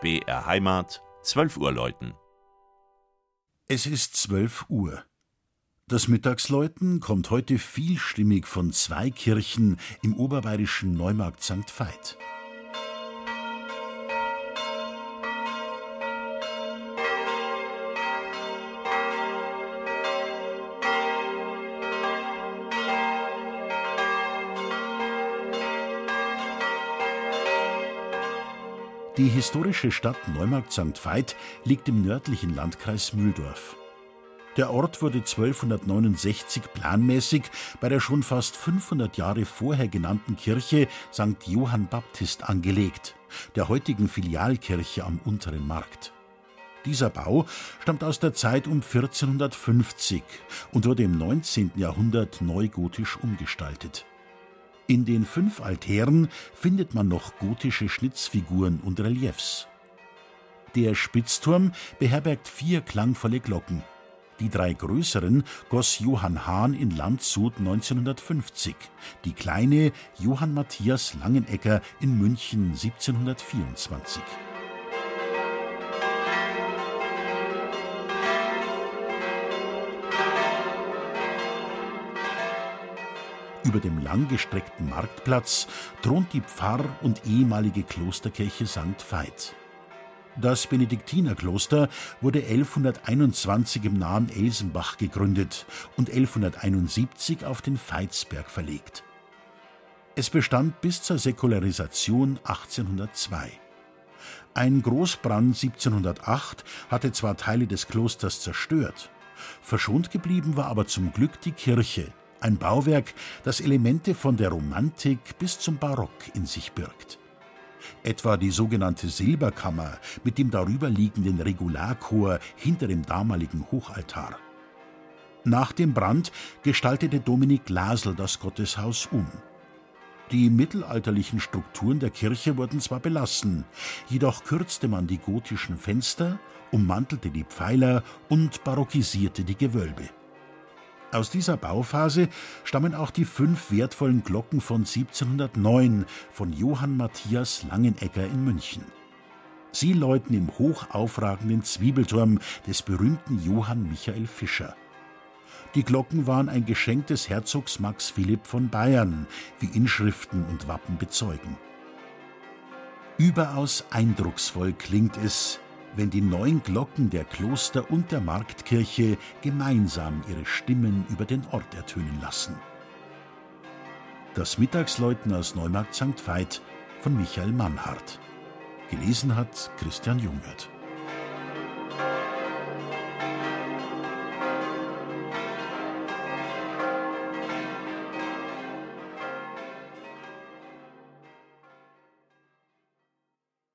BR Heimat, 12 Uhr läuten. Es ist 12 Uhr. Das Mittagsläuten kommt heute vielstimmig von zwei Kirchen im oberbayerischen Neumarkt St. Veit. Die historische Stadt Neumarkt St. Veit liegt im nördlichen Landkreis Mühldorf. Der Ort wurde 1269 planmäßig bei der schon fast 500 Jahre vorher genannten Kirche St. Johann Baptist angelegt, der heutigen Filialkirche am Unteren Markt. Dieser Bau stammt aus der Zeit um 1450 und wurde im 19. Jahrhundert neugotisch umgestaltet. In den fünf Altären findet man noch gotische Schnitzfiguren und Reliefs. Der Spitzturm beherbergt vier klangvolle Glocken. Die drei größeren goss Johann Hahn in Landshut 1950, die kleine Johann Matthias Langenegger in München 1724. Über dem langgestreckten Marktplatz thront die Pfarr- und ehemalige Klosterkirche St. Veit. Das Benediktinerkloster wurde 1121 im nahen Elsenbach gegründet und 1171 auf den Veitsberg verlegt. Es bestand bis zur Säkularisation 1802. Ein Großbrand 1708 hatte zwar Teile des Klosters zerstört, verschont geblieben war aber zum Glück die Kirche, ein Bauwerk, das Elemente von der Romantik bis zum Barock in sich birgt. Etwa die sogenannte Silberkammer mit dem darüberliegenden Regularchor hinter dem damaligen Hochaltar. Nach dem Brand gestaltete Dominik Glasl das Gotteshaus um. Die mittelalterlichen Strukturen der Kirche wurden zwar belassen, jedoch kürzte man die gotischen Fenster, ummantelte die Pfeiler und barockisierte die Gewölbe. Aus dieser Bauphase stammen auch die fünf wertvollen Glocken von 1709 von Johann Matthias Langenegger in München. Sie läuten im hochaufragenden Zwiebelturm des berühmten Johann Michael Fischer. Die Glocken waren ein Geschenk des Herzogs Max Philipp von Bayern, wie Inschriften und Wappen bezeugen. Überaus eindrucksvoll klingt es, wenn die neun Glocken der Kloster und der Marktkirche gemeinsam ihre Stimmen über den Ort ertönen lassen. Das Mittagsläuten aus Neumarkt St. Veit von Michael Mannhardt. Gelesen hat Christian Jungwirth.